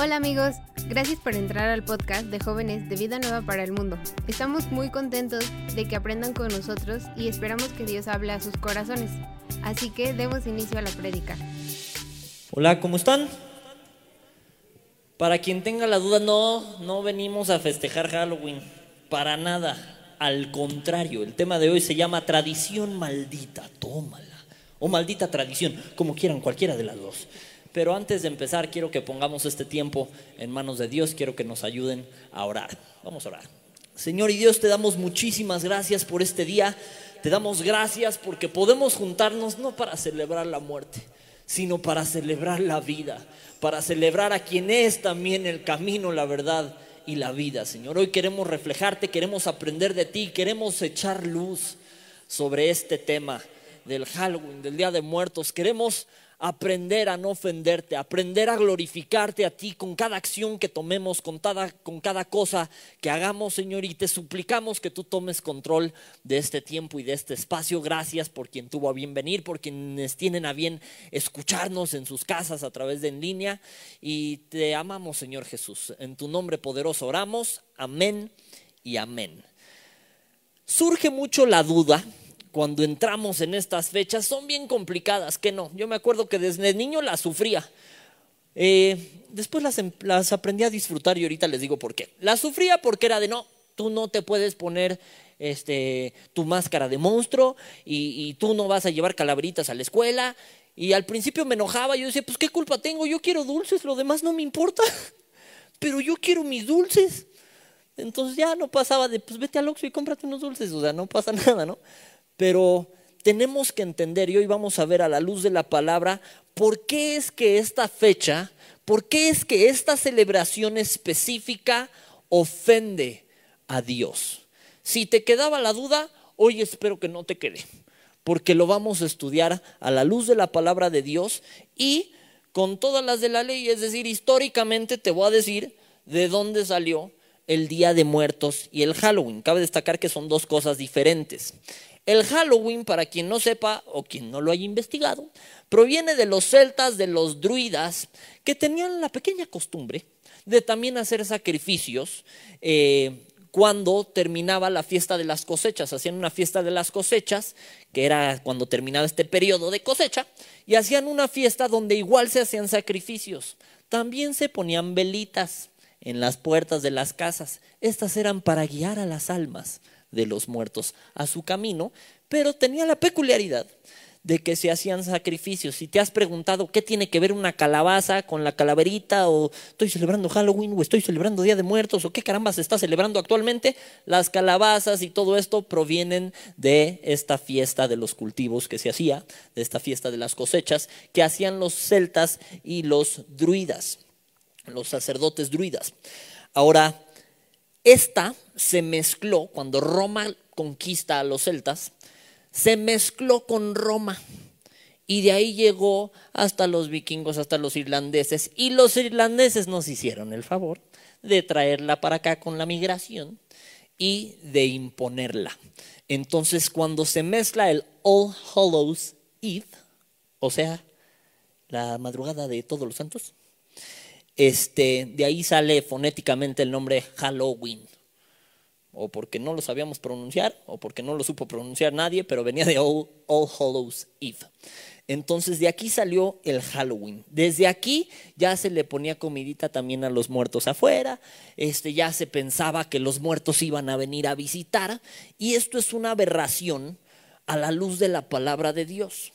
Hola amigos, gracias por entrar al podcast de jóvenes de Vida Nueva para el Mundo. Estamos muy contentos de que aprendan con nosotros y esperamos que Dios hable a sus corazones. Así que demos inicio a la prédica. Hola, ¿cómo están? Para quien tenga la duda, no, no venimos a festejar Halloween, para nada. Al contrario, el tema de hoy se llama tradición maldita, tómala. O maldita tradición, como quieran, cualquiera de las dos. Pero antes de empezar, quiero que pongamos este tiempo en manos de Dios, quiero que nos ayuden a orar. Vamos a orar. Señor y Dios, te damos muchísimas gracias por este día. Te damos gracias porque podemos juntarnos no para celebrar la muerte, sino para celebrar la vida, para celebrar a quien es también el camino, la verdad y la vida, Señor. Hoy queremos reflejarte, queremos aprender de ti, queremos echar luz sobre este tema del Halloween, del Día de Muertos. Queremos aprender a no ofenderte, aprender a glorificarte a ti con cada acción que tomemos, con cada, con cada cosa que hagamos, Señor, y te suplicamos que tú tomes control de este tiempo y de este espacio. Gracias por quien tuvo a bien venir, por quienes tienen a bien escucharnos en sus casas a través de en línea, y te amamos, Señor Jesús. En tu nombre poderoso oramos. Amén y amén. Surge mucho la duda cuando entramos en estas fechas son bien complicadas, que no. Yo me acuerdo que desde niño las sufría. Eh, después las, em, las, aprendí a disfrutar y ahorita les digo por qué. Las sufría porque era de no, tú no te puedes poner este, tu máscara de monstruo y, y tú no vas a llevar calaveritas a la escuela. Y al principio me enojaba, yo decía, pues qué culpa tengo, yo quiero dulces, lo demás no me importa, pero yo quiero mis dulces. Entonces ya no pasaba de, pues vete al Oxxo y cómprate unos dulces, o sea, no pasa nada, ¿no? Pero tenemos que entender, y hoy vamos a ver a la luz de la palabra, por qué es que esta fecha, por qué es que esta celebración específica ofende a Dios. Si te quedaba la duda, hoy espero que no te quede, porque lo vamos a estudiar a la luz de la palabra de Dios y con todas las de la ley, es decir, históricamente te voy a decir de dónde salió el Día de Muertos y el Halloween. Cabe destacar que son dos cosas diferentes. El Halloween, para quien no sepa o quien no lo haya investigado, proviene de los celtas, de los druidas, que tenían la pequeña costumbre de también hacer sacrificios eh, cuando terminaba la fiesta de las cosechas. Hacían una fiesta de las cosechas, que era cuando terminaba este periodo de cosecha, y hacían una fiesta donde igual se hacían sacrificios. También se ponían velitas en las puertas de las casas. Estas eran para guiar a las almas de los muertos a su camino, pero tenía la peculiaridad de que se hacían sacrificios. Si te has preguntado qué tiene que ver una calabaza con la calaverita, o estoy celebrando Halloween, o estoy celebrando Día de Muertos, o qué caramba se está celebrando actualmente, las calabazas y todo esto provienen de esta fiesta de los cultivos que se hacía, de esta fiesta de las cosechas, que hacían los celtas y los druidas, los sacerdotes druidas. Ahora, esta se mezcló, cuando Roma conquista a los celtas, se mezcló con Roma. Y de ahí llegó hasta los vikingos, hasta los irlandeses. Y los irlandeses nos hicieron el favor de traerla para acá con la migración y de imponerla. Entonces, cuando se mezcla el All Hallows Eve, o sea, la madrugada de todos los santos, este, de ahí sale fonéticamente el nombre Halloween. O porque no lo sabíamos pronunciar, o porque no lo supo pronunciar nadie, pero venía de All, Hallows Eve. Entonces de aquí salió el Halloween. Desde aquí ya se le ponía comidita también a los muertos afuera. Este ya se pensaba que los muertos iban a venir a visitar y esto es una aberración a la luz de la palabra de Dios.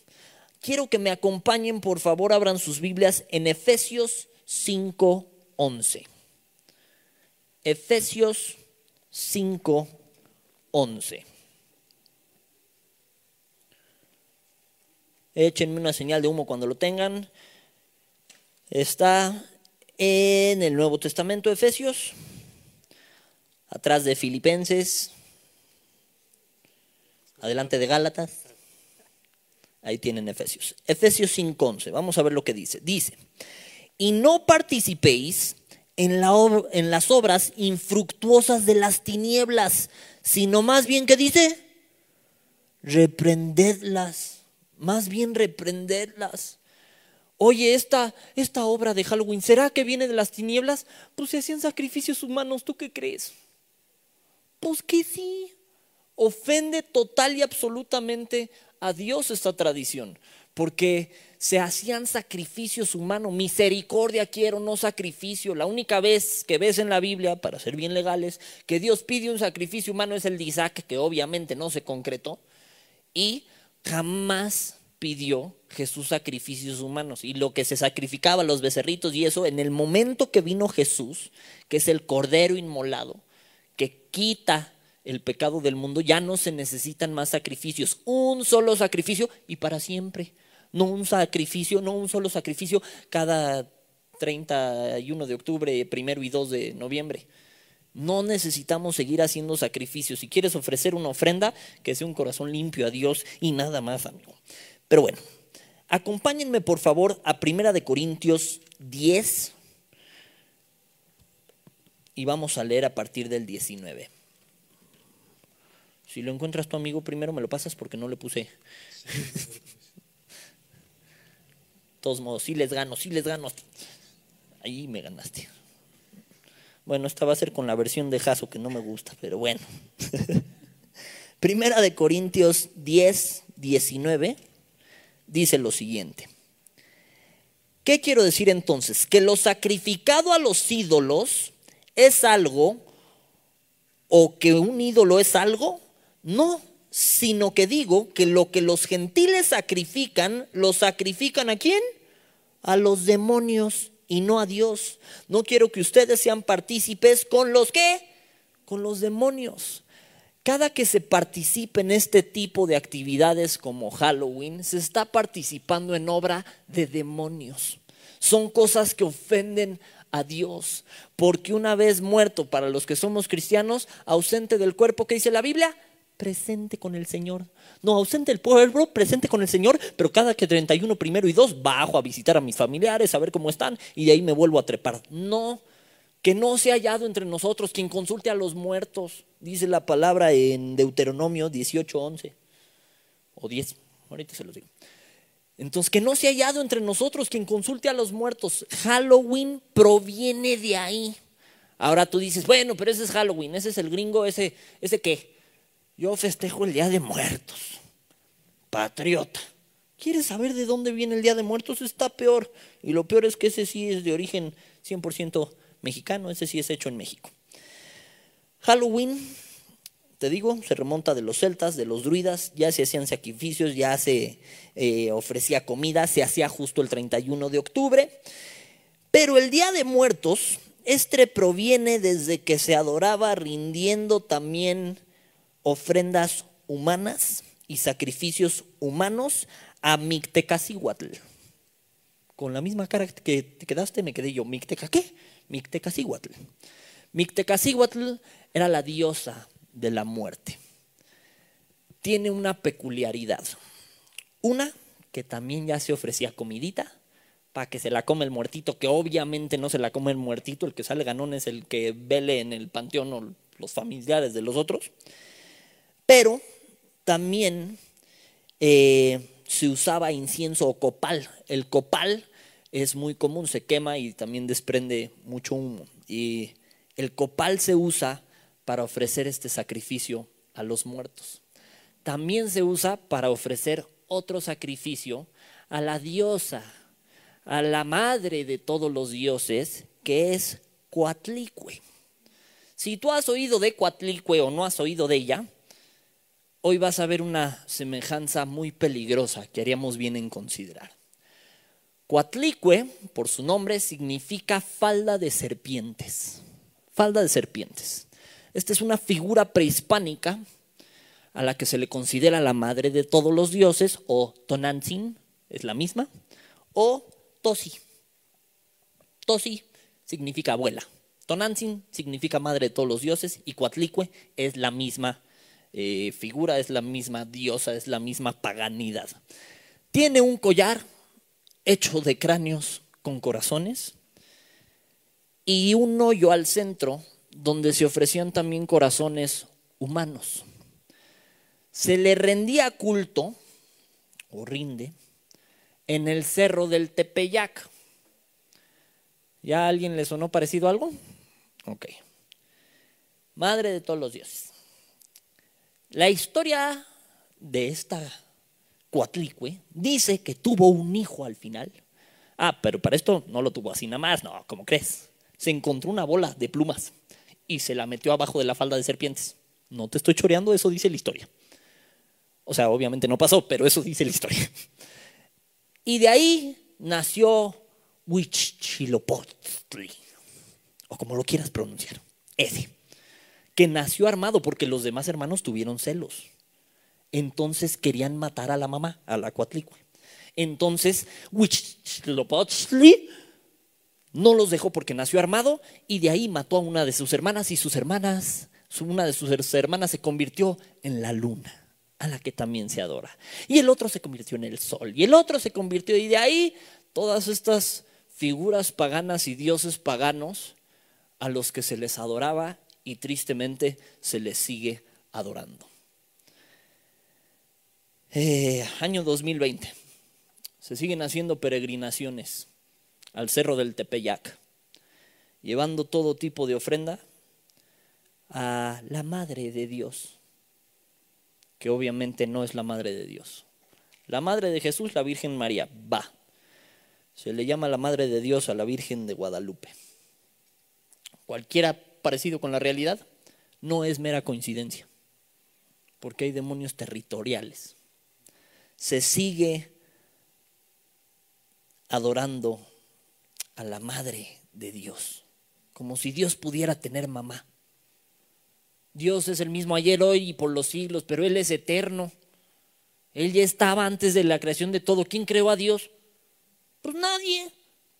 Quiero que me acompañen, por favor, abran sus Biblias en Efesios 5.11. Efesios 5.11. Échenme una señal de humo cuando lo tengan. Está en el Nuevo Testamento, Efesios, atrás de Filipenses, adelante de Gálatas. Ahí tienen Efesios. Efesios 5.11. Vamos a ver lo que dice. Dice, y no participéis en, la en las obras infructuosas de las tinieblas, sino más bien, ¿qué dice? Reprendedlas, más bien reprendedlas. Oye, esta, esta obra de Halloween, ¿será que viene de las tinieblas? Pues se hacían sacrificios humanos, ¿tú qué crees? Pues que sí. Ofende total y absolutamente a Dios esta tradición, porque se hacían sacrificios humanos. Misericordia quiero, no sacrificio. La única vez que ves en la Biblia, para ser bien legales, que Dios pide un sacrificio humano es el de Isaac, que obviamente no se concretó, y jamás pidió Jesús sacrificios humanos. Y lo que se sacrificaba, los becerritos y eso, en el momento que vino Jesús, que es el Cordero inmolado, que quita el pecado del mundo, ya no se necesitan más sacrificios. Un solo sacrificio y para siempre. No un sacrificio, no un solo sacrificio cada 31 de octubre, primero y 2 de noviembre. No necesitamos seguir haciendo sacrificios. Si quieres ofrecer una ofrenda, que sea un corazón limpio a Dios y nada más, amigo. Pero bueno, acompáñenme por favor a Primera de Corintios 10 y vamos a leer a partir del 19. Si lo encuentras tu amigo primero me lo pasas porque no le puse. Todos modos, sí les gano, sí les gano. Ahí me ganaste. Bueno, esta va a ser con la versión de Jaso que no me gusta, pero bueno. Primera de Corintios 10, 19 dice lo siguiente. ¿Qué quiero decir entonces? Que lo sacrificado a los ídolos es algo o que un ídolo es algo. No, sino que digo que lo que los gentiles sacrifican, lo sacrifican a quién? A los demonios y no a Dios. No quiero que ustedes sean partícipes con los que, con los demonios. Cada que se participe en este tipo de actividades como Halloween, se está participando en obra de demonios. Son cosas que ofenden a Dios, porque una vez muerto para los que somos cristianos, ausente del cuerpo, ¿qué dice la Biblia? Presente con el Señor. No, ausente el pueblo, presente con el Señor, pero cada que 31 primero y 2 bajo a visitar a mis familiares, a ver cómo están, y de ahí me vuelvo a trepar. No, que no se ha hallado entre nosotros quien consulte a los muertos, dice la palabra en Deuteronomio 18, 11, o 10, ahorita se los digo. Entonces, que no se ha hallado entre nosotros quien consulte a los muertos. Halloween proviene de ahí. Ahora tú dices, bueno, pero ese es Halloween, ese es el gringo, ese, ese qué. Yo festejo el Día de Muertos. Patriota. ¿Quieres saber de dónde viene el Día de Muertos? Está peor. Y lo peor es que ese sí es de origen 100% mexicano, ese sí es hecho en México. Halloween, te digo, se remonta de los celtas, de los druidas, ya se hacían sacrificios, ya se eh, ofrecía comida, se hacía justo el 31 de octubre. Pero el Día de Muertos, este proviene desde que se adoraba rindiendo también ofrendas humanas y sacrificios humanos a Mictecacihuatl. Con la misma cara que te quedaste, me quedé yo. ¿Micteca qué? Mictecacihuatl. Mictecacihuatl era la diosa de la muerte. Tiene una peculiaridad. Una, que también ya se ofrecía comidita para que se la come el muertito, que obviamente no se la come el muertito, el que sale ganón es el que vele en el panteón o los familiares de los otros. Pero también eh, se usaba incienso o copal. El copal es muy común, se quema y también desprende mucho humo. Y el copal se usa para ofrecer este sacrificio a los muertos. También se usa para ofrecer otro sacrificio a la diosa, a la madre de todos los dioses, que es Coatlicue. Si tú has oído de Coatlicue o no has oído de ella, hoy vas a ver una semejanza muy peligrosa que haríamos bien en considerar. Coatlicue, por su nombre, significa falda de serpientes. Falda de serpientes. Esta es una figura prehispánica a la que se le considera la madre de todos los dioses, o Tonantzin, es la misma, o Tosi. Tosi significa abuela. Tonantzin significa madre de todos los dioses y Coatlicue es la misma eh, figura, es la misma diosa, es la misma paganidad. Tiene un collar hecho de cráneos con corazones y un hoyo al centro donde se ofrecían también corazones humanos. Se le rendía culto o rinde en el cerro del Tepeyac. ¿Ya a alguien le sonó parecido algo? Ok. Madre de todos los dioses. La historia de esta Cuatlicue dice que tuvo un hijo al final. Ah, pero para esto no lo tuvo así nada más, no, ¿cómo crees? Se encontró una bola de plumas y se la metió abajo de la falda de serpientes. No te estoy choreando, eso dice la historia. O sea, obviamente no pasó, pero eso dice la historia. Y de ahí nació Huichilopochtli, o como lo quieras pronunciar, ese, que nació armado porque los demás hermanos tuvieron celos. Entonces querían matar a la mamá, a la Cuatlicue. Entonces Huichilopochtli no los dejó porque nació armado y de ahí mató a una de sus hermanas y sus hermanas, una de sus hermanas se convirtió en la luna a la que también se adora. Y el otro se convirtió en el sol, y el otro se convirtió, y de ahí todas estas figuras paganas y dioses paganos a los que se les adoraba y tristemente se les sigue adorando. Eh, año 2020. Se siguen haciendo peregrinaciones al cerro del Tepeyac, llevando todo tipo de ofrenda a la Madre de Dios que obviamente no es la madre de Dios. La madre de Jesús, la Virgen María, va. Se le llama la madre de Dios a la Virgen de Guadalupe. Cualquiera parecido con la realidad no es mera coincidencia, porque hay demonios territoriales. Se sigue adorando a la madre de Dios, como si Dios pudiera tener mamá. Dios es el mismo ayer, hoy y por los siglos, pero Él es eterno. Él ya estaba antes de la creación de todo. ¿Quién creó a Dios? Pues nadie.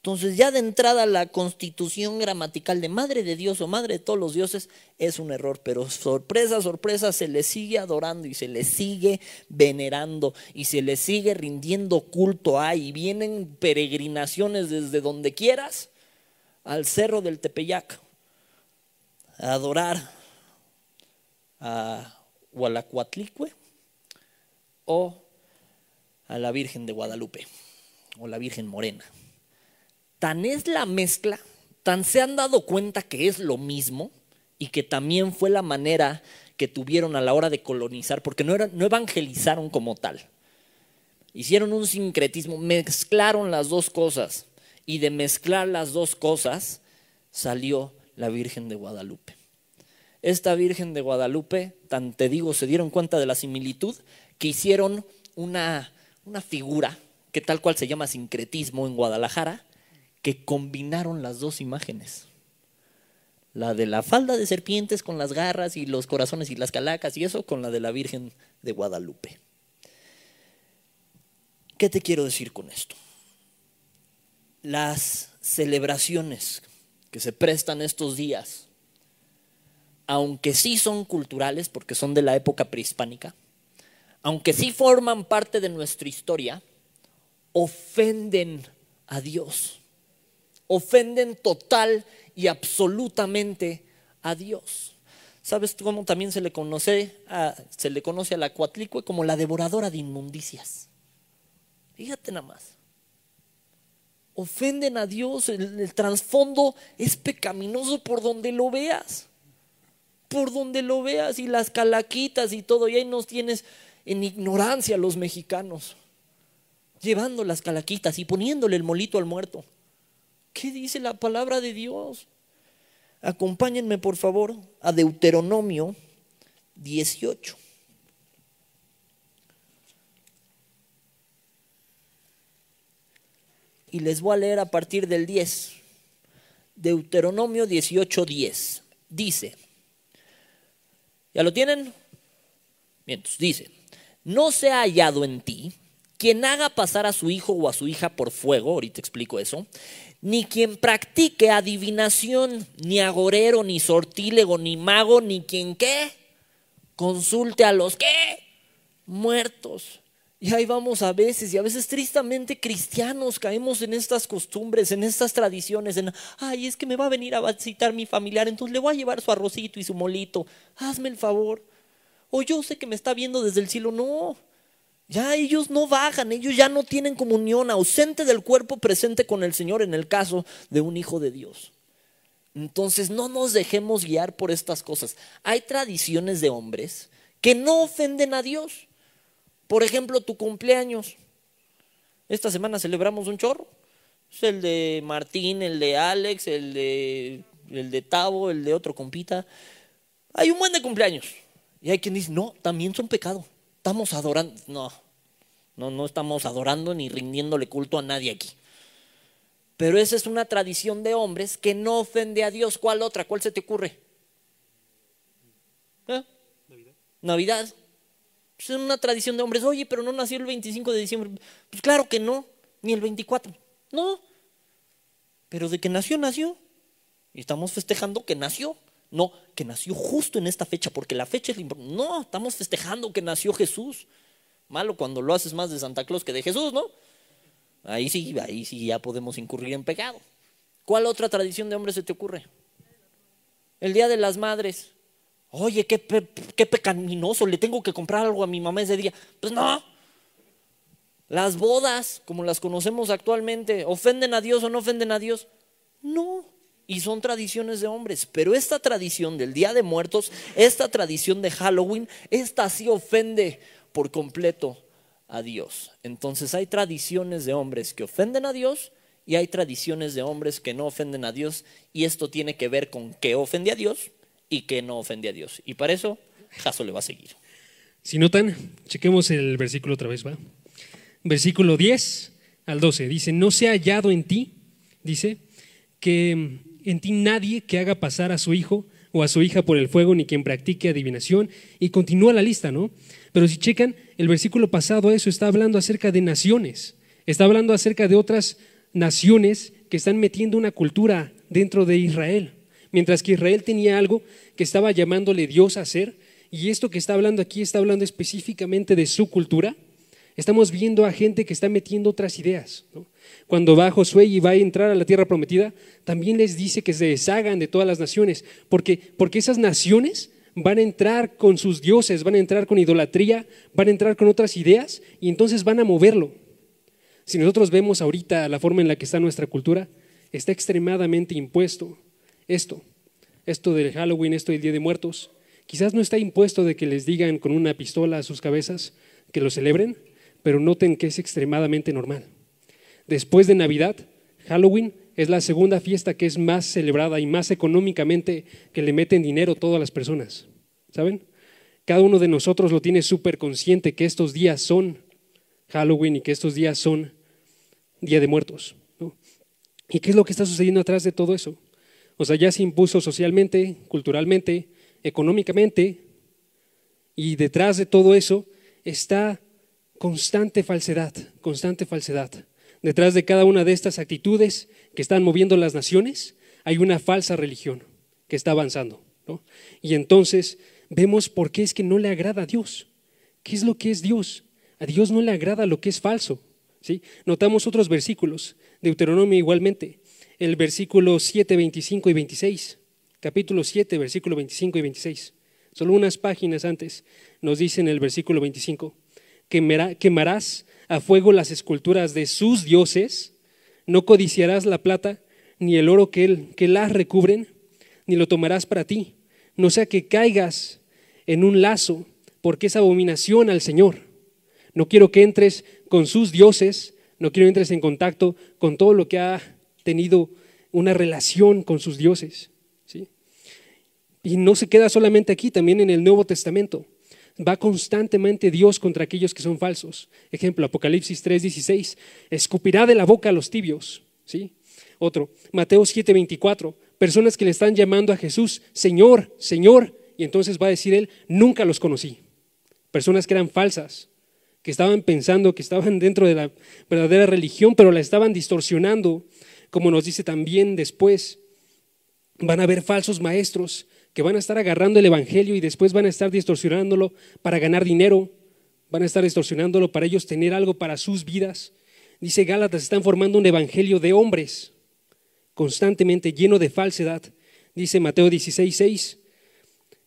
Entonces ya de entrada la constitución gramatical de madre de Dios o madre de todos los dioses es un error, pero sorpresa, sorpresa, se le sigue adorando y se le sigue venerando y se le sigue rindiendo culto a y vienen peregrinaciones desde donde quieras al cerro del Tepeyac a adorar a Hualacuatlicue o a la Virgen de Guadalupe o la Virgen Morena. Tan es la mezcla, tan se han dado cuenta que es lo mismo y que también fue la manera que tuvieron a la hora de colonizar, porque no, no evangelizaron como tal. Hicieron un sincretismo, mezclaron las dos cosas y de mezclar las dos cosas salió la Virgen de Guadalupe esta Virgen de Guadalupe, tan te digo, se dieron cuenta de la similitud que hicieron una, una figura que tal cual se llama sincretismo en Guadalajara, que combinaron las dos imágenes. La de la falda de serpientes con las garras y los corazones y las calacas y eso con la de la Virgen de Guadalupe. ¿Qué te quiero decir con esto? Las celebraciones que se prestan estos días aunque sí son culturales, porque son de la época prehispánica, aunque sí forman parte de nuestra historia, ofenden a Dios. Ofenden total y absolutamente a Dios. ¿Sabes cómo también se le conoce a, se le conoce a la cuatlicue como la devoradora de inmundicias? Fíjate nada más. Ofenden a Dios, el trasfondo es pecaminoso por donde lo veas por donde lo veas y las calaquitas y todo, y ahí nos tienes en ignorancia los mexicanos, llevando las calaquitas y poniéndole el molito al muerto. ¿Qué dice la palabra de Dios? Acompáñenme por favor a Deuteronomio 18. Y les voy a leer a partir del 10. Deuteronomio 18, 10. Dice, ¿Ya lo tienen? Bien, dice, no se ha hallado en ti quien haga pasar a su hijo o a su hija por fuego, ahorita explico eso, ni quien practique adivinación, ni agorero, ni sortílego, ni mago, ni quien qué, consulte a los qué, muertos. Y ahí vamos a veces, y a veces tristemente cristianos caemos en estas costumbres, en estas tradiciones, en, ay, es que me va a venir a visitar mi familiar, entonces le voy a llevar su arrocito y su molito, hazme el favor. O yo sé que me está viendo desde el cielo, no. Ya ellos no bajan, ellos ya no tienen comunión, ausente del cuerpo, presente con el Señor en el caso de un hijo de Dios. Entonces no nos dejemos guiar por estas cosas. Hay tradiciones de hombres que no ofenden a Dios. Por ejemplo, tu cumpleaños. Esta semana celebramos un chorro. Es el de Martín, el de Alex, el de, el de Tavo, el de otro compita. Hay un buen de cumpleaños. Y hay quien dice, no, también son pecado. Estamos adorando. No, no, no estamos adorando ni rindiéndole culto a nadie aquí. Pero esa es una tradición de hombres que no ofende a Dios. ¿Cuál otra? ¿Cuál se te ocurre? ¿Eh? Navidad. Navidad. Es una tradición de hombres. Oye, pero no nació el 25 de diciembre. Pues claro que no, ni el 24. No. Pero de que nació, nació. Y estamos festejando que nació. No, que nació justo en esta fecha, porque la fecha es. No, estamos festejando que nació Jesús. Malo cuando lo haces más de Santa Claus que de Jesús, ¿no? Ahí sí, ahí sí ya podemos incurrir en pecado. ¿Cuál otra tradición de hombres se te ocurre? El Día de las Madres. Oye, qué, qué pecaminoso, le tengo que comprar algo a mi mamá ese día. Pues no. Las bodas, como las conocemos actualmente, ¿ofenden a Dios o no ofenden a Dios? No. Y son tradiciones de hombres. Pero esta tradición del Día de Muertos, esta tradición de Halloween, esta sí ofende por completo a Dios. Entonces hay tradiciones de hombres que ofenden a Dios y hay tradiciones de hombres que no ofenden a Dios y esto tiene que ver con qué ofende a Dios y qué no ofende a Dios. Y para eso Jaso le va a seguir. Si notan, chequemos el versículo otra vez, ¿va? Versículo 10 al 12 dice, "No se ha hallado en ti", dice, "que en ti nadie que haga pasar a su hijo o a su hija por el fuego ni quien practique adivinación" y continúa la lista, ¿no? Pero si checan, el versículo pasado eso está hablando acerca de naciones, está hablando acerca de otras naciones que están metiendo una cultura dentro de Israel, mientras que Israel tenía algo que estaba llamándole Dios a hacer, y esto que está hablando aquí está hablando específicamente de su cultura, estamos viendo a gente que está metiendo otras ideas. Cuando va Josué y va a entrar a la tierra prometida, también les dice que se deshagan de todas las naciones, porque, porque esas naciones van a entrar con sus dioses, van a entrar con idolatría, van a entrar con otras ideas y entonces van a moverlo. Si nosotros vemos ahorita la forma en la que está nuestra cultura, está extremadamente impuesto esto, esto del Halloween, esto del Día de Muertos. Quizás no está impuesto de que les digan con una pistola a sus cabezas que lo celebren, pero noten que es extremadamente normal. Después de Navidad, Halloween es la segunda fiesta que es más celebrada y más económicamente que le meten dinero todas las personas. ¿Saben? Cada uno de nosotros lo tiene súper consciente que estos días son Halloween y que estos días son Día de Muertos. ¿Y qué es lo que está sucediendo atrás de todo eso? O sea, ya se impuso socialmente, culturalmente, económicamente, y detrás de todo eso está constante falsedad, constante falsedad. Detrás de cada una de estas actitudes que están moviendo las naciones, hay una falsa religión que está avanzando. Y entonces vemos por qué es que no le agrada a Dios. ¿Qué es lo que es Dios? A Dios no le agrada lo que es falso. ¿sí? Notamos otros versículos, Deuteronomio igualmente, el versículo 7, 25 y 26. Capítulo 7, versículo 25 y 26. Solo unas páginas antes nos dice en el versículo 25, quemarás a fuego las esculturas de sus dioses, no codiciarás la plata ni el oro que, él, que las recubren, ni lo tomarás para ti, no sea que caigas en un lazo, porque es abominación al Señor. No quiero que entres con sus dioses, no quiero que entres en contacto con todo lo que ha tenido una relación con sus dioses. ¿sí? Y no se queda solamente aquí, también en el Nuevo Testamento va constantemente Dios contra aquellos que son falsos. Ejemplo, Apocalipsis 3:16, escupirá de la boca a los tibios, ¿sí? Otro, Mateo 7:24, personas que le están llamando a Jesús, Señor, Señor, y entonces va a decir él, nunca los conocí. Personas que eran falsas, que estaban pensando que estaban dentro de la verdadera religión, pero la estaban distorsionando, como nos dice también después. Van a haber falsos maestros que van a estar agarrando el Evangelio y después van a estar distorsionándolo para ganar dinero, van a estar distorsionándolo para ellos tener algo para sus vidas. Dice Gálatas, están formando un Evangelio de hombres, constantemente lleno de falsedad. Dice Mateo 16, 6,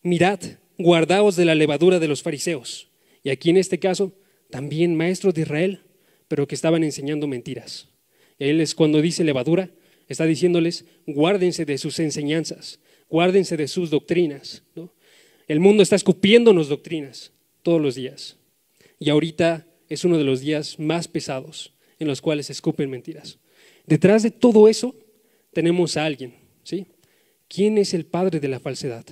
mirad, guardaos de la levadura de los fariseos. Y aquí en este caso también maestros de Israel, pero que estaban enseñando mentiras. Él es cuando dice levadura, está diciéndoles, guárdense de sus enseñanzas, guárdense de sus doctrinas. El mundo está escupiéndonos doctrinas todos los días. Y ahorita es uno de los días más pesados en los cuales se escupen mentiras. Detrás de todo eso tenemos a alguien, ¿sí? ¿Quién es el padre de la falsedad?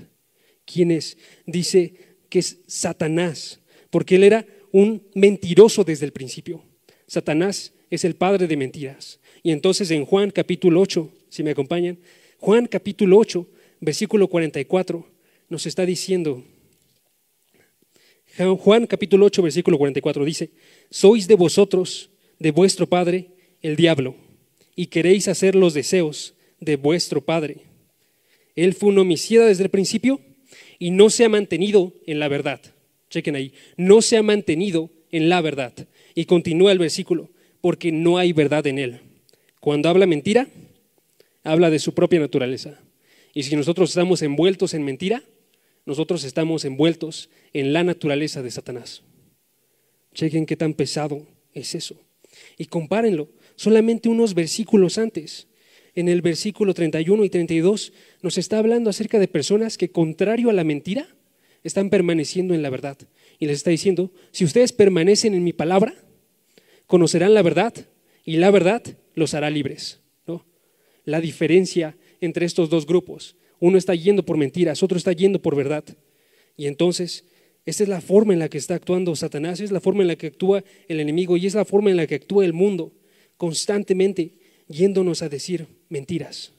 ¿Quién es? Dice que es Satanás, porque él era un mentiroso desde el principio. Satanás es el padre de mentiras. Y entonces en Juan capítulo 8, si me acompañan, Juan capítulo 8, versículo 44, nos está diciendo, Juan capítulo 8, versículo 44 dice, sois de vosotros, de vuestro padre, el diablo, y queréis hacer los deseos de vuestro padre. Él fue un homicida desde el principio y no se ha mantenido en la verdad. Chequen ahí, no se ha mantenido en la verdad. Y continúa el versículo, porque no hay verdad en él. Cuando habla mentira, habla de su propia naturaleza. Y si nosotros estamos envueltos en mentira, nosotros estamos envueltos en la naturaleza de Satanás. Chequen qué tan pesado es eso. Y compárenlo, solamente unos versículos antes en el versículo 31 y 32 nos está hablando acerca de personas que, contrario a la mentira, están permaneciendo en la verdad. Y les está diciendo, si ustedes permanecen en mi palabra, conocerán la verdad y la verdad los hará libres. ¿no? La diferencia entre estos dos grupos, uno está yendo por mentiras, otro está yendo por verdad. Y entonces, esta es la forma en la que está actuando Satanás, es la forma en la que actúa el enemigo y es la forma en la que actúa el mundo, constantemente yéndonos a decir mentiras.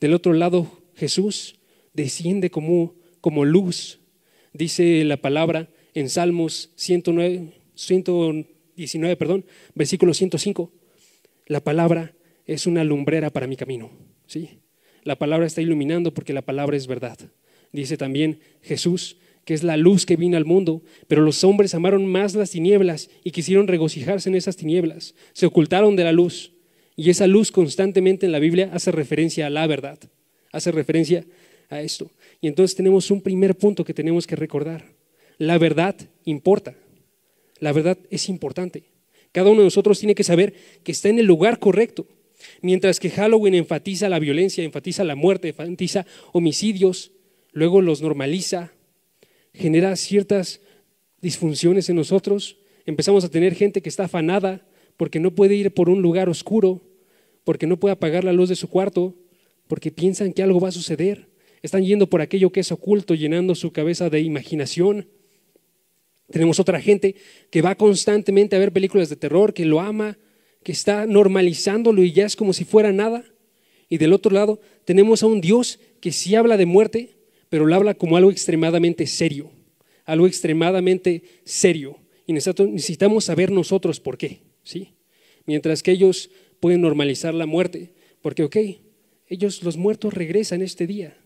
Del otro lado, Jesús desciende como, como luz, dice la palabra en Salmos 109, 119, perdón, versículo 105. La palabra es una lumbrera para mi camino. ¿sí? La palabra está iluminando porque la palabra es verdad. Dice también Jesús que es la luz que vino al mundo, pero los hombres amaron más las tinieblas y quisieron regocijarse en esas tinieblas. Se ocultaron de la luz y esa luz constantemente en la Biblia hace referencia a la verdad, hace referencia a esto. Y entonces tenemos un primer punto que tenemos que recordar. La verdad importa. La verdad es importante. Cada uno de nosotros tiene que saber que está en el lugar correcto. Mientras que Halloween enfatiza la violencia, enfatiza la muerte, enfatiza homicidios, luego los normaliza, genera ciertas disfunciones en nosotros. Empezamos a tener gente que está afanada, porque no puede ir por un lugar oscuro, porque no puede apagar la luz de su cuarto, porque piensan que algo va a suceder. Están yendo por aquello que es oculto, llenando su cabeza de imaginación. Tenemos otra gente que va constantemente a ver películas de terror, que lo ama, que está normalizándolo y ya es como si fuera nada. Y del otro lado tenemos a un Dios que sí habla de muerte, pero lo habla como algo extremadamente serio, algo extremadamente serio. Y necesitamos saber nosotros por qué. ¿sí? Mientras que ellos pueden normalizar la muerte, porque, ok, ellos, los muertos, regresan este día.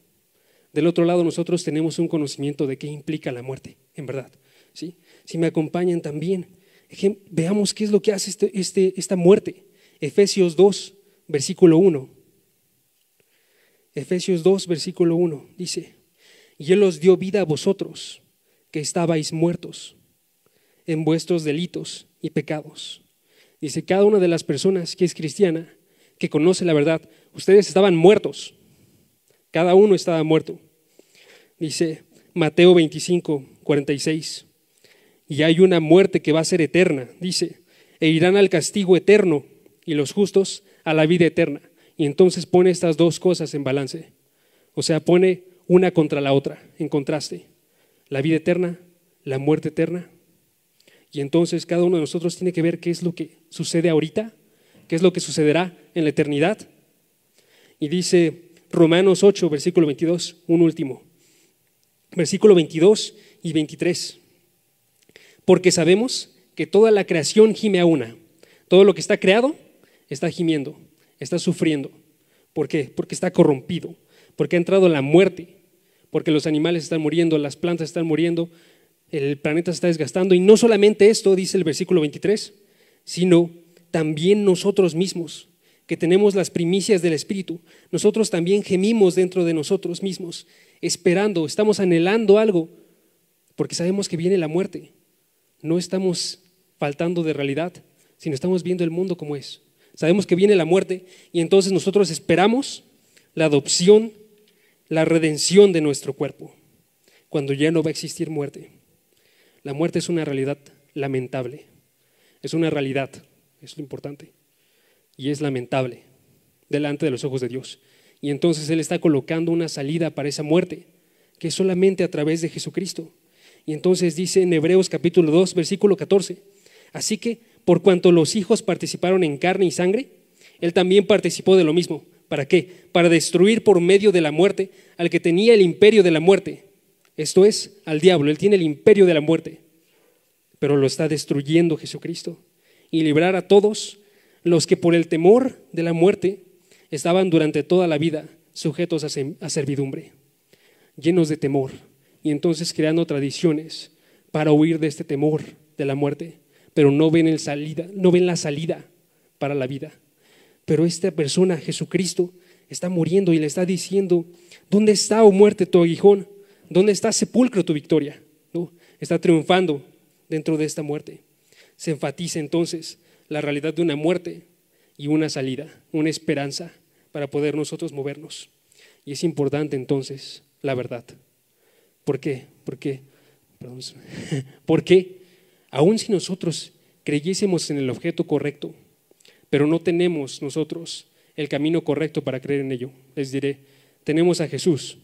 Del otro lado, nosotros tenemos un conocimiento de qué implica la muerte, en verdad. ¿sí? Si me acompañan también, veamos qué es lo que hace este, este, esta muerte. Efesios 2, versículo 1. Efesios 2, versículo 1 dice, y Él os dio vida a vosotros, que estabais muertos en vuestros delitos y pecados Dice, cada una de las personas que es cristiana, que conoce la verdad, ustedes estaban muertos. Cada uno estaba muerto. Dice Mateo 25, 46. Y hay una muerte que va a ser eterna, dice, e irán al castigo eterno y los justos a la vida eterna. Y entonces pone estas dos cosas en balance. O sea, pone una contra la otra, en contraste. La vida eterna, la muerte eterna. Y entonces cada uno de nosotros tiene que ver qué es lo que sucede ahorita, qué es lo que sucederá en la eternidad. Y dice Romanos 8, versículo 22, un último. Versículo 22 y 23. Porque sabemos que toda la creación gime a una. Todo lo que está creado está gimiendo, está sufriendo. ¿Por qué? Porque está corrompido, porque ha entrado la muerte, porque los animales están muriendo, las plantas están muriendo, el planeta se está desgastando. Y no solamente esto, dice el versículo 23, sino también nosotros mismos, que tenemos las primicias del Espíritu. Nosotros también gemimos dentro de nosotros mismos, esperando, estamos anhelando algo, porque sabemos que viene la muerte. No estamos faltando de realidad, sino estamos viendo el mundo como es. Sabemos que viene la muerte y entonces nosotros esperamos la adopción, la redención de nuestro cuerpo, cuando ya no va a existir muerte. La muerte es una realidad lamentable, es una realidad, es lo importante, y es lamentable delante de los ojos de Dios. Y entonces Él está colocando una salida para esa muerte, que es solamente a través de Jesucristo. Y entonces dice en Hebreos capítulo 2, versículo 14, así que por cuanto los hijos participaron en carne y sangre, Él también participó de lo mismo. ¿Para qué? Para destruir por medio de la muerte al que tenía el imperio de la muerte. Esto es, al diablo. Él tiene el imperio de la muerte, pero lo está destruyendo Jesucristo. Y librar a todos los que por el temor de la muerte estaban durante toda la vida sujetos a servidumbre, llenos de temor y entonces creando tradiciones para huir de este temor de la muerte, pero no ven, el salida, no ven la salida para la vida. Pero esta persona, Jesucristo, está muriendo y le está diciendo, ¿dónde está, oh muerte, tu aguijón? ¿Dónde está, sepulcro, tu victoria? ¿No? Está triunfando dentro de esta muerte. Se enfatiza entonces la realidad de una muerte y una salida, una esperanza para poder nosotros movernos. Y es importante entonces la verdad. ¿Por qué? Porque, perdón, porque aun si nosotros creyésemos en el objeto correcto, pero no tenemos nosotros el camino correcto para creer en ello, les diré, tenemos a Jesús,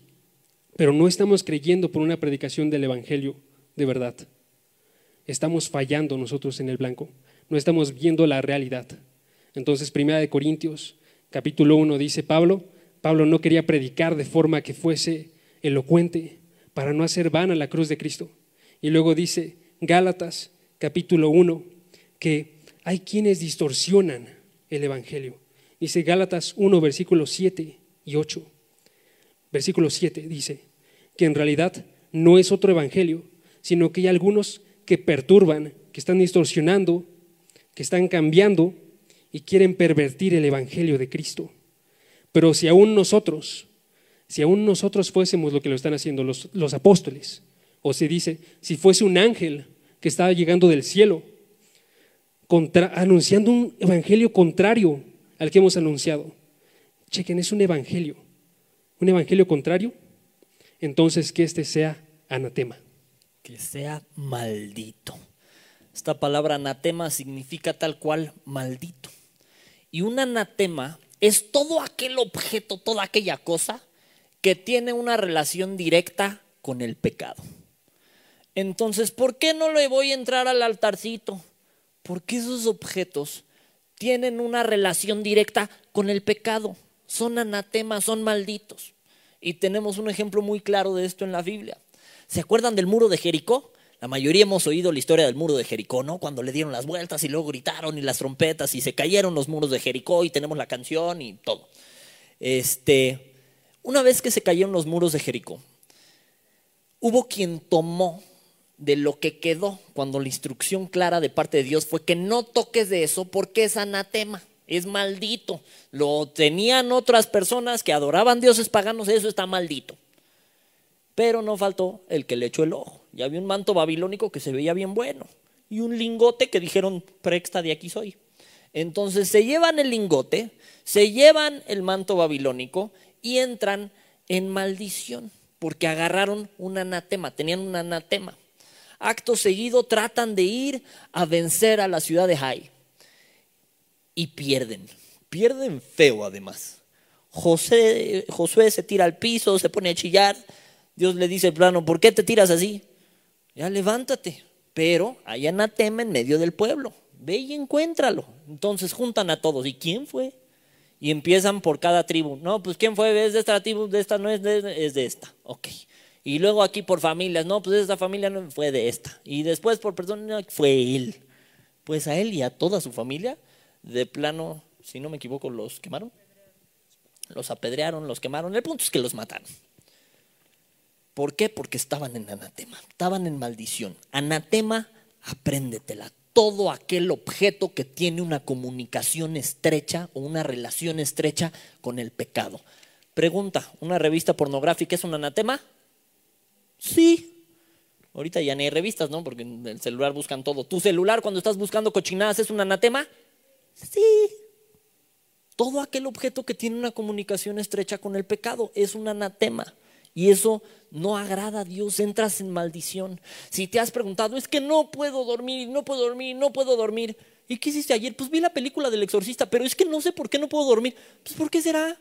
pero no estamos creyendo por una predicación del Evangelio de verdad. Estamos fallando nosotros en el blanco, no estamos viendo la realidad. Entonces, Primera de Corintios, capítulo 1, dice Pablo, Pablo no quería predicar de forma que fuese elocuente, para no hacer vana la cruz de Cristo. Y luego dice Gálatas capítulo 1 que hay quienes distorsionan el Evangelio. Dice Gálatas 1 versículos 7 y 8. Versículo 7 dice que en realidad no es otro Evangelio, sino que hay algunos que perturban, que están distorsionando, que están cambiando y quieren pervertir el Evangelio de Cristo. Pero si aún nosotros si aún nosotros fuésemos lo que lo están haciendo los, apóstoles, o se dice, si fuese un ángel que estaba llegando del cielo, anunciando un evangelio contrario al que hemos anunciado. Chequen, es un evangelio. Un evangelio contrario, entonces que este sea anatema. Que sea maldito. Esta palabra anatema significa tal cual maldito. Y un anatema es todo aquel objeto, toda aquella cosa que tiene una relación directa con el pecado. Entonces, ¿por qué no le voy a entrar al altarcito? Porque esos objetos tienen una relación directa con el pecado. Son anatemas, son malditos. Y tenemos un ejemplo muy claro de esto en la Biblia. ¿Se acuerdan del muro de Jericó? La mayoría hemos oído la historia del muro de Jericó, ¿no? Cuando le dieron las vueltas y luego gritaron y las trompetas y se cayeron los muros de Jericó y tenemos la canción y todo. Este, una vez que se cayeron los muros de Jericó, hubo quien tomó de lo que quedó cuando la instrucción clara de parte de Dios fue que no toques de eso porque es anatema, es maldito. Lo tenían otras personas que adoraban dioses paganos, eso está maldito. Pero no faltó el que le echó el ojo. Ya había un manto babilónico que se veía bien bueno y un lingote que dijeron, prexta de aquí soy. Entonces se llevan el lingote, se llevan el manto babilónico y entran en maldición porque agarraron un anatema, tenían un anatema. Acto seguido tratan de ir a vencer a la ciudad de Jai y pierden, pierden feo además. José, Josué se tira al piso, se pone a chillar. Dios le dice plano, ¿por qué te tiras así? Ya levántate. Pero hay anatema en medio del pueblo. Ve y encuéntralo. Entonces juntan a todos. ¿Y quién fue? Y empiezan por cada tribu. No, pues ¿quién fue? ¿Es de esta tribu? ¿De esta no es de, es de esta? Ok. Y luego aquí por familias. No, pues esta familia no fue de esta. Y después por personas fue él. Pues a él y a toda su familia, de plano, si no me equivoco, los quemaron. Los apedrearon, los quemaron. El punto es que los mataron. ¿Por qué? Porque estaban en anatema, estaban en maldición. Anatema, apréndetela todo aquel objeto que tiene una comunicación estrecha o una relación estrecha con el pecado. Pregunta, ¿una revista pornográfica es un anatema? Sí. Ahorita ya ni hay revistas, ¿no? Porque en el celular buscan todo. ¿Tu celular cuando estás buscando cochinadas es un anatema? Sí. Todo aquel objeto que tiene una comunicación estrecha con el pecado es un anatema. Y eso no agrada a Dios, entras en maldición. Si te has preguntado, es que no puedo dormir, no puedo dormir, no puedo dormir. ¿Y qué hiciste ayer? Pues vi la película del exorcista, pero es que no sé por qué no puedo dormir. Pues ¿por qué será?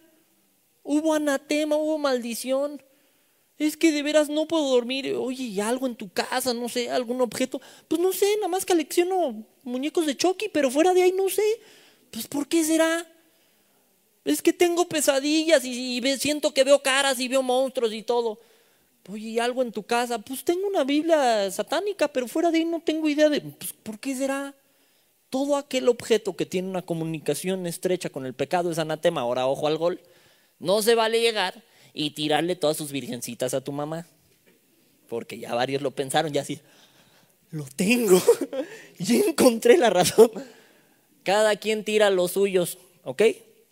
Hubo anatema, hubo maldición. Es que de veras no puedo dormir. Oye, ¿y algo en tu casa? No sé, algún objeto. Pues no sé, nada más colecciono muñecos de Chucky, pero fuera de ahí no sé. Pues ¿por qué será? Es que tengo pesadillas y, siento que veo caras y veo monstruos y todo. Oye, ¿y algo en tu casa? Pues tengo una Biblia satánica, pero fuera de ahí no tengo idea de pues, por qué será. Todo aquel objeto que tiene una comunicación estrecha con el pecado es anatema. Ahora, ojo al gol. No se vale llegar y tirarle todas sus virgencitas a tu mamá. Porque ya varios lo pensaron, ya así, lo tengo. ya encontré la razón. Cada quien tira los suyos, ¿ok?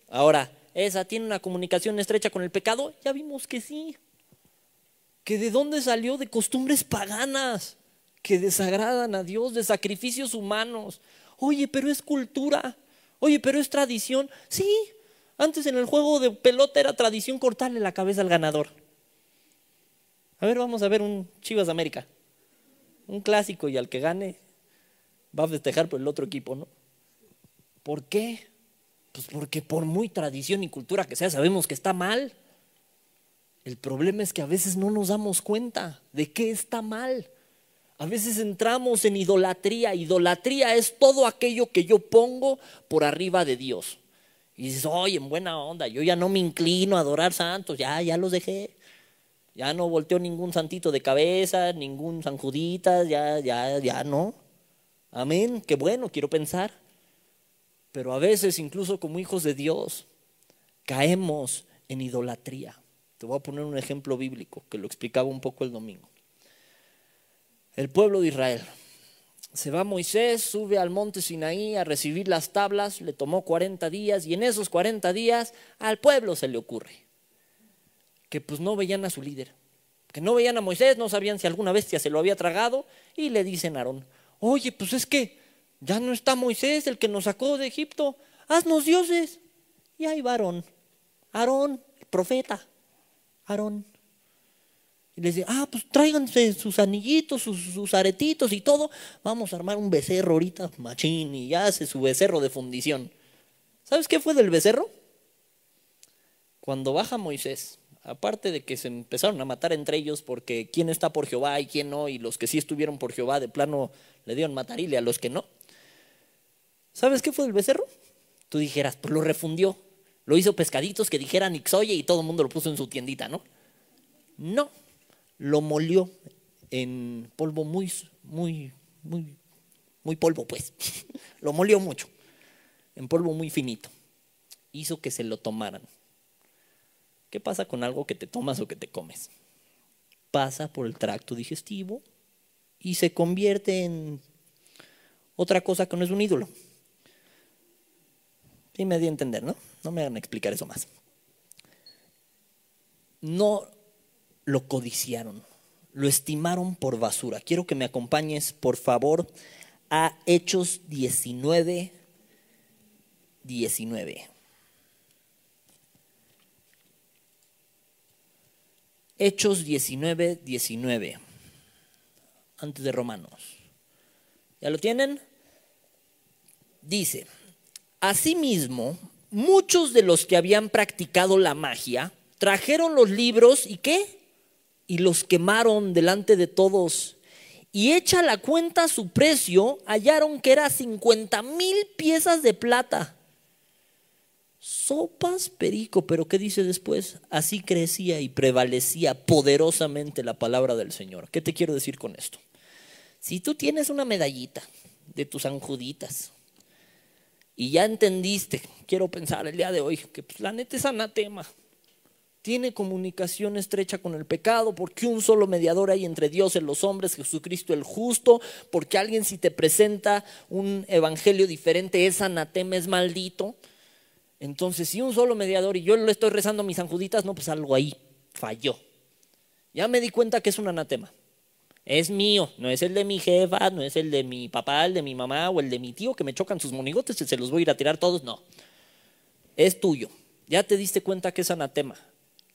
Ahora, ¿esa tiene una comunicación estrecha con el pecado? Ya vimos que sí. ¿Que de dónde salió? De costumbres paganas que desagradan a Dios, de sacrificios humanos. Oye, pero es cultura. Oye, pero es tradición. Sí, antes en el juego de pelota era tradición cortarle la cabeza al ganador. A ver, vamos a ver un Chivas América. Un clásico y al que gane va a festejar por el otro equipo, ¿no? ¿Por qué? Pues porque por muy tradición y cultura que sea, sabemos que está mal. El problema es que a veces no nos damos cuenta de qué está mal. A veces entramos en idolatría. Idolatría es todo aquello que yo pongo por arriba de Dios. Y dices, oye, en buena onda, yo ya no me inclino a adorar santos, ya, ya los dejé. Ya no volteo ningún santito de cabeza, ningún San ya, ya, ya no. Amén, qué bueno, quiero pensar. Pero a veces, incluso como hijos de Dios, caemos en idolatría. Te voy a poner un ejemplo bíblico que lo explicaba un poco el domingo. El pueblo de Israel. Se va Moisés, sube al monte Sinaí a recibir las tablas, le tomó 40 días y en esos 40 días al pueblo se le ocurre que pues no veían a su líder, que no veían a Moisés, no sabían si alguna bestia se lo había tragado y le dicen a Aarón, oye, pues es que ya no está Moisés, el que nos sacó de Egipto. Haznos dioses. Y ahí va Aarón. Aarón, el profeta. Aarón. Y les dice, ah, pues tráiganse sus anillitos, sus, aretitos y todo. Vamos a armar un becerro ahorita, machín, y ya hace su becerro de fundición. ¿Sabes qué fue del becerro? Cuando baja Moisés, aparte de que se empezaron a matar entre ellos porque quién está por Jehová y quién no, y los que sí estuvieron por Jehová de plano le dieron matarile a los que no. ¿Sabes qué fue el becerro? Tú dijeras, pues lo refundió. Lo hizo pescaditos que dijeran Ixoye y todo el mundo lo puso en su tiendita, ¿no? No, lo molió en polvo muy, muy, muy, muy polvo, pues. lo molió mucho, en polvo muy finito. Hizo que se lo tomaran. ¿Qué pasa con algo que te tomas o que te comes? Pasa por el tracto digestivo y se convierte en otra cosa que no es un ídolo. Y me di a entender, ¿no? No me hagan explicar eso más. No lo codiciaron, lo estimaron por basura. Quiero que me acompañes, por favor, a Hechos 19, 19. Hechos 19, 19. Antes de Romanos. ¿Ya lo tienen? Dice, Asimismo, muchos de los que habían practicado la magia trajeron los libros y qué? Y los quemaron delante de todos. Y hecha la cuenta su precio, hallaron que era 50 mil piezas de plata. Sopas perico, pero ¿qué dice después? Así crecía y prevalecía poderosamente la palabra del Señor. ¿Qué te quiero decir con esto? Si tú tienes una medallita de tus anjuditas, y ya entendiste, quiero pensar el día de hoy, que pues, la neta es anatema. Tiene comunicación estrecha con el pecado, porque un solo mediador hay entre Dios y los hombres, Jesucristo el justo, porque alguien si te presenta un evangelio diferente es anatema, es maldito. Entonces, si un solo mediador y yo le estoy rezando a mis anjuditas, no, pues algo ahí falló. Ya me di cuenta que es un anatema. Es mío, no es el de mi jefa, no es el de mi papá, el de mi mamá o el de mi tío que me chocan sus monigotes y se los voy a ir a tirar todos. No. Es tuyo. Ya te diste cuenta que es anatema.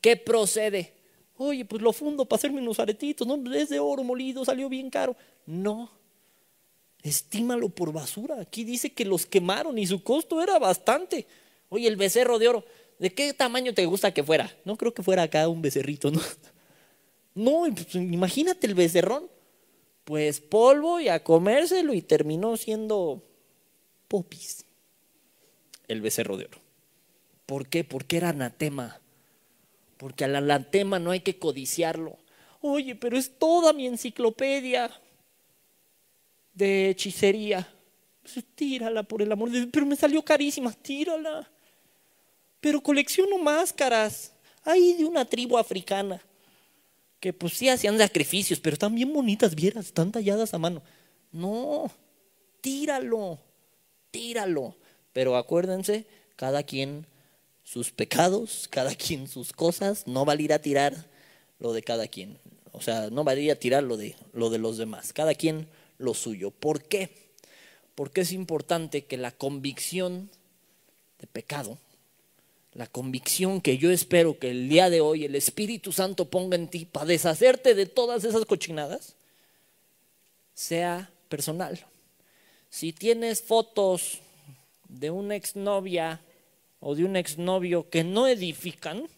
¿Qué procede? Oye, pues lo fundo para hacerme unos aretitos, ¿no? Es de oro molido, salió bien caro. No. Estímalo por basura. Aquí dice que los quemaron y su costo era bastante. Oye, el becerro de oro, ¿de qué tamaño te gusta que fuera? No creo que fuera acá un becerrito, ¿no? No, pues, imagínate el becerrón. Pues polvo y a comérselo y terminó siendo popis. El becerro de oro. ¿Por qué? Porque era anatema. Porque al anatema no hay que codiciarlo. Oye, pero es toda mi enciclopedia de hechicería. Pues, tírala por el amor de Dios. Pero me salió carísima, tírala. Pero colecciono máscaras. Hay de una tribu africana. Que pues sí hacían sacrificios, pero están bien bonitas, vieras, están talladas a mano. No, tíralo, tíralo. Pero acuérdense, cada quien sus pecados, cada quien sus cosas, no va a ir a tirar lo de cada quien. O sea, no va a ir a tirar lo de, lo de los demás. Cada quien lo suyo. ¿Por qué? Porque es importante que la convicción de pecado, la convicción que yo espero que el día de hoy el Espíritu Santo ponga en ti para deshacerte de todas esas cochinadas, sea personal. Si tienes fotos de una exnovia o de un exnovio que no edifican,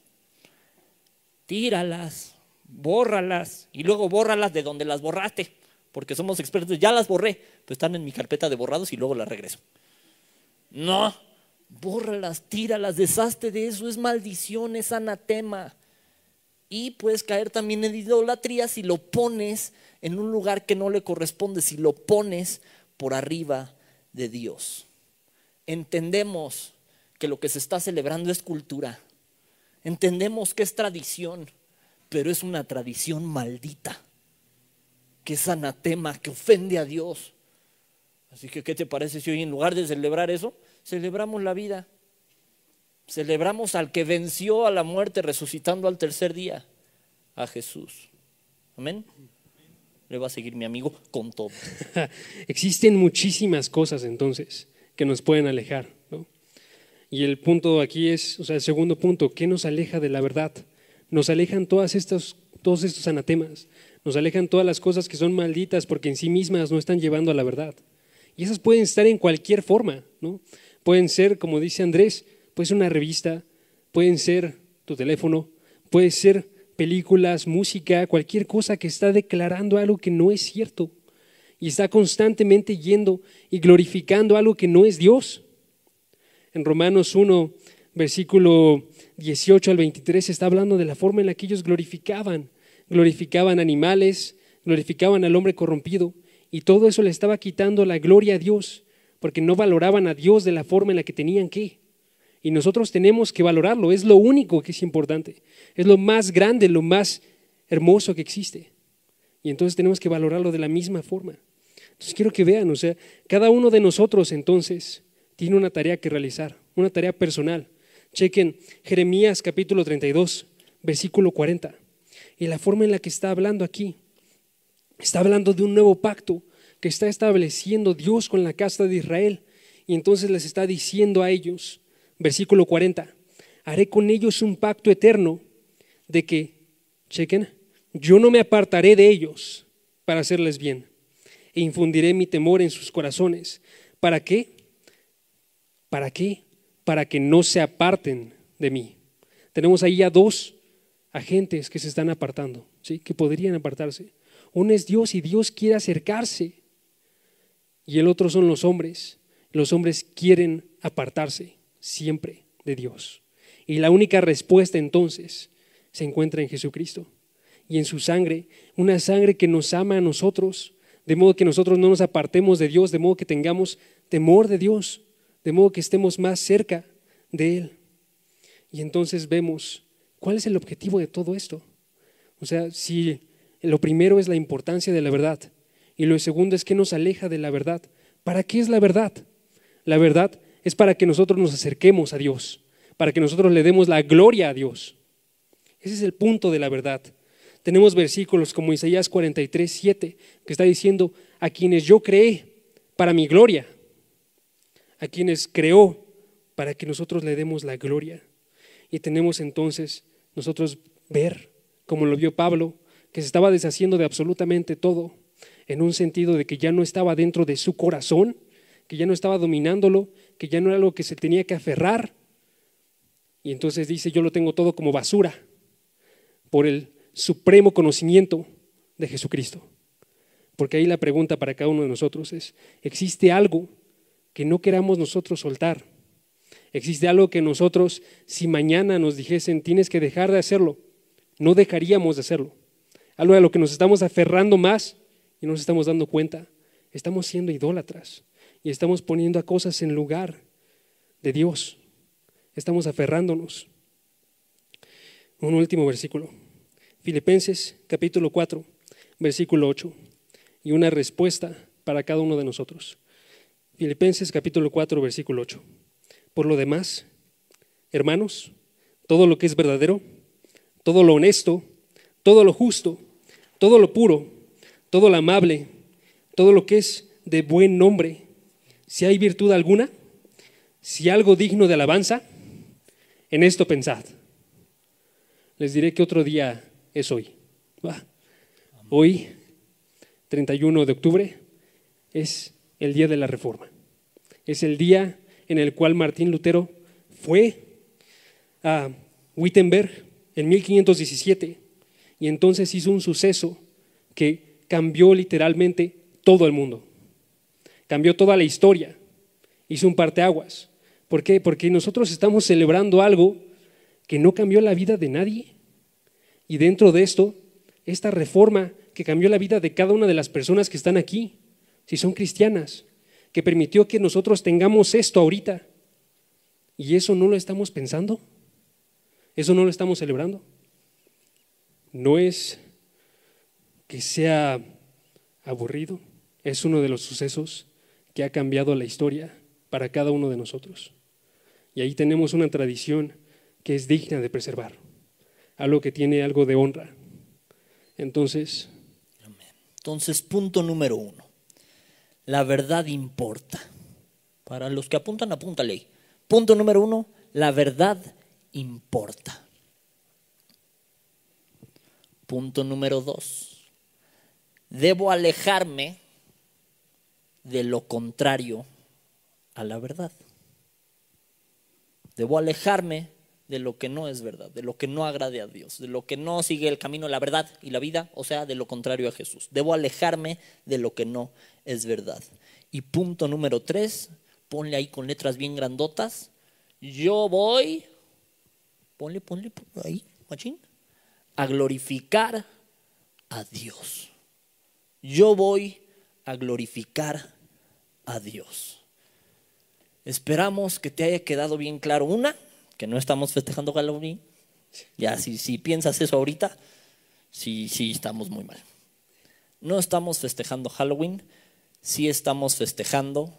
tíralas, bórralas y luego bórralas de donde las borraste porque somos expertos, ya las borré, pero están en mi carpeta de borrados y luego las regreso. No, bórralas, tíralas, deshazte de eso, es maldición, es anatema. Y puedes caer también en idolatría si lo pones en un lugar que no le corresponde, si lo pones por arriba de Dios. Entendemos que lo que se está celebrando es cultura. Entendemos que es tradición, pero es una tradición maldita que es anatema, que ofende a Dios. Así que, ¿qué te parece si hoy en lugar de celebrar eso, celebramos la vida? Celebramos al que venció a la muerte resucitando al tercer día, a Jesús. Amén. Le va a seguir mi amigo con todo. Existen muchísimas cosas entonces que nos pueden alejar. Y el punto aquí es, o sea, el segundo punto, ¿qué nos aleja de la verdad? Nos alejan todas estas, todos estos anatemas. Nos alejan todas las cosas que son malditas porque en sí mismas no están llevando a la verdad. Y esas pueden estar en cualquier forma, ¿no? Pueden ser, como dice Andrés, puede ser una revista, pueden ser tu teléfono, puede ser películas, música, cualquier cosa que está declarando algo que no es cierto y está constantemente yendo y glorificando algo que no es Dios. En Romanos 1, versículo 18 al 23 está hablando de la forma en la que ellos glorificaban glorificaban animales, glorificaban al hombre corrompido, y todo eso le estaba quitando la gloria a Dios, porque no valoraban a Dios de la forma en la que tenían que. Y nosotros tenemos que valorarlo, es lo único que es importante, es lo más grande, lo más hermoso que existe. Y entonces tenemos que valorarlo de la misma forma. Entonces quiero que vean, o sea, cada uno de nosotros entonces tiene una tarea que realizar, una tarea personal. Chequen Jeremías capítulo 32, versículo 40 y la forma en la que está hablando aquí. Está hablando de un nuevo pacto que está estableciendo Dios con la casa de Israel. Y entonces les está diciendo a ellos, versículo 40, haré con ellos un pacto eterno de que, chequen, yo no me apartaré de ellos para hacerles bien e infundiré mi temor en sus corazones. ¿Para qué? ¿Para qué? Para que no se aparten de mí. Tenemos ahí a dos agentes que se están apartando, ¿sí? que podrían apartarse. Uno es Dios y Dios quiere acercarse. Y el otro son los hombres. Los hombres quieren apartarse siempre de Dios. Y la única respuesta entonces se encuentra en Jesucristo y en su sangre, una sangre que nos ama a nosotros, de modo que nosotros no nos apartemos de Dios, de modo que tengamos temor de Dios, de modo que estemos más cerca de Él. Y entonces vemos ¿Cuál es el objetivo de todo esto? O sea, si lo primero es la importancia de la verdad y lo segundo es que nos aleja de la verdad, ¿para qué es la verdad? La verdad es para que nosotros nos acerquemos a Dios, para que nosotros le demos la gloria a Dios. Ese es el punto de la verdad. Tenemos versículos como Isaías 43, 7, que está diciendo, a quienes yo creé para mi gloria, a quienes creó para que nosotros le demos la gloria. Y tenemos entonces nosotros ver, como lo vio Pablo, que se estaba deshaciendo de absolutamente todo, en un sentido de que ya no estaba dentro de su corazón, que ya no estaba dominándolo, que ya no era algo que se tenía que aferrar. Y entonces dice, yo lo tengo todo como basura por el supremo conocimiento de Jesucristo. Porque ahí la pregunta para cada uno de nosotros es, ¿existe algo que no queramos nosotros soltar? ¿Existe algo que nosotros, si mañana nos dijesen, tienes que dejar de hacerlo, no dejaríamos de hacerlo? Algo a lo que nos estamos aferrando más y nos estamos dando cuenta. Estamos siendo idólatras y estamos poniendo a cosas en lugar de Dios. Estamos aferrándonos. Un último versículo. Filipenses capítulo 4, versículo 8. Y una respuesta para cada uno de nosotros. Filipenses capítulo 4, versículo 8. Por lo demás, hermanos, todo lo que es verdadero, todo lo honesto, todo lo justo, todo lo puro, todo lo amable, todo lo que es de buen nombre, si hay virtud alguna, si algo digno de alabanza, en esto pensad. Les diré que otro día es hoy. Hoy, 31 de octubre, es el día de la reforma. Es el día en el cual Martín Lutero fue a Wittenberg en 1517 y entonces hizo un suceso que cambió literalmente todo el mundo cambió toda la historia, hizo un parteaguas. ¿Por qué? Porque nosotros estamos celebrando algo que no cambió la vida de nadie. Y dentro de esto, esta reforma que cambió la vida de cada una de las personas que están aquí, si son cristianas, que permitió que nosotros tengamos esto ahorita. ¿Y eso no lo estamos pensando? ¿Eso no lo estamos celebrando? No es que sea aburrido, es uno de los sucesos que ha cambiado la historia para cada uno de nosotros. Y ahí tenemos una tradición que es digna de preservar, algo que tiene algo de honra. Entonces... Entonces, punto número uno. La verdad importa. Para los que apuntan, apúntale. Punto número uno, la verdad importa. Punto número dos. Debo alejarme de lo contrario a la verdad. Debo alejarme de lo que no es verdad, de lo que no agrade a Dios, de lo que no sigue el camino, la verdad y la vida, o sea, de lo contrario a Jesús. Debo alejarme de lo que no es verdad. Y punto número tres, ponle ahí con letras bien grandotas, yo voy, ponle, ponle ahí, machín, a glorificar a Dios. Yo voy a glorificar a Dios. Esperamos que te haya quedado bien claro. Una, que no estamos festejando Halloween. Ya, si, si piensas eso ahorita, sí, sí, estamos muy mal. No estamos festejando Halloween, sí estamos festejando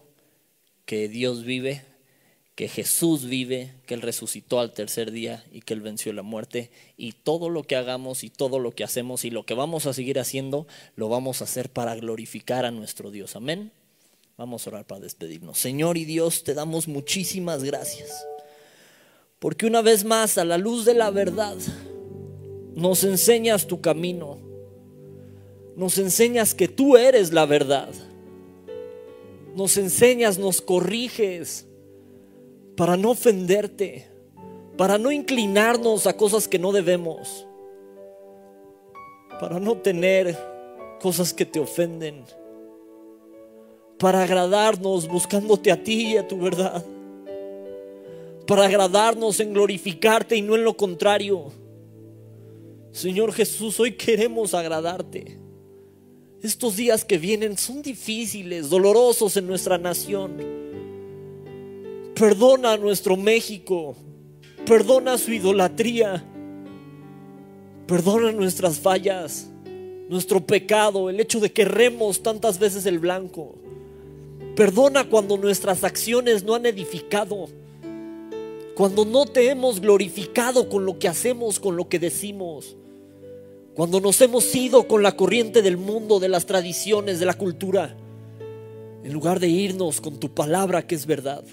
que Dios vive, que Jesús vive, que Él resucitó al tercer día y que Él venció la muerte. Y todo lo que hagamos y todo lo que hacemos y lo que vamos a seguir haciendo, lo vamos a hacer para glorificar a nuestro Dios. Amén. Vamos a orar para despedirnos. Señor y Dios, te damos muchísimas gracias. Porque una vez más, a la luz de la verdad, nos enseñas tu camino. Nos enseñas que tú eres la verdad. Nos enseñas, nos corriges para no ofenderte, para no inclinarnos a cosas que no debemos, para no tener cosas que te ofenden para agradarnos buscándote a ti y a tu verdad. Para agradarnos en glorificarte y no en lo contrario. Señor Jesús, hoy queremos agradarte. Estos días que vienen son difíciles, dolorosos en nuestra nación. Perdona a nuestro México. Perdona su idolatría. Perdona nuestras fallas, nuestro pecado, el hecho de que remos tantas veces el blanco. Perdona cuando nuestras acciones no han edificado. Cuando no te hemos glorificado con lo que hacemos, con lo que decimos. Cuando nos hemos ido con la corriente del mundo, de las tradiciones, de la cultura, en lugar de irnos con tu palabra que es verdad.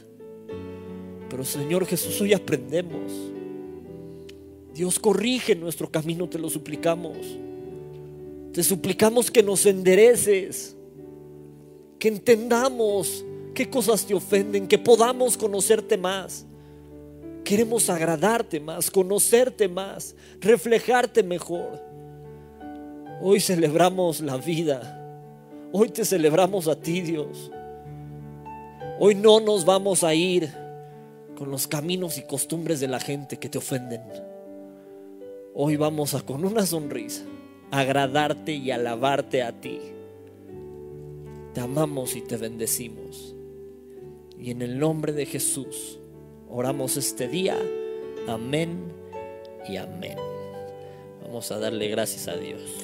Pero Señor Jesús, hoy aprendemos. Dios corrige nuestro camino, te lo suplicamos. Te suplicamos que nos endereces, que entendamos qué cosas te ofenden, que podamos conocerte más. Queremos agradarte más, conocerte más, reflejarte mejor. Hoy celebramos la vida. Hoy te celebramos a ti, Dios. Hoy no nos vamos a ir con los caminos y costumbres de la gente que te ofenden. Hoy vamos a con una sonrisa agradarte y alabarte a ti. Te amamos y te bendecimos. Y en el nombre de Jesús oramos este día. Amén y amén. Vamos a darle gracias a Dios.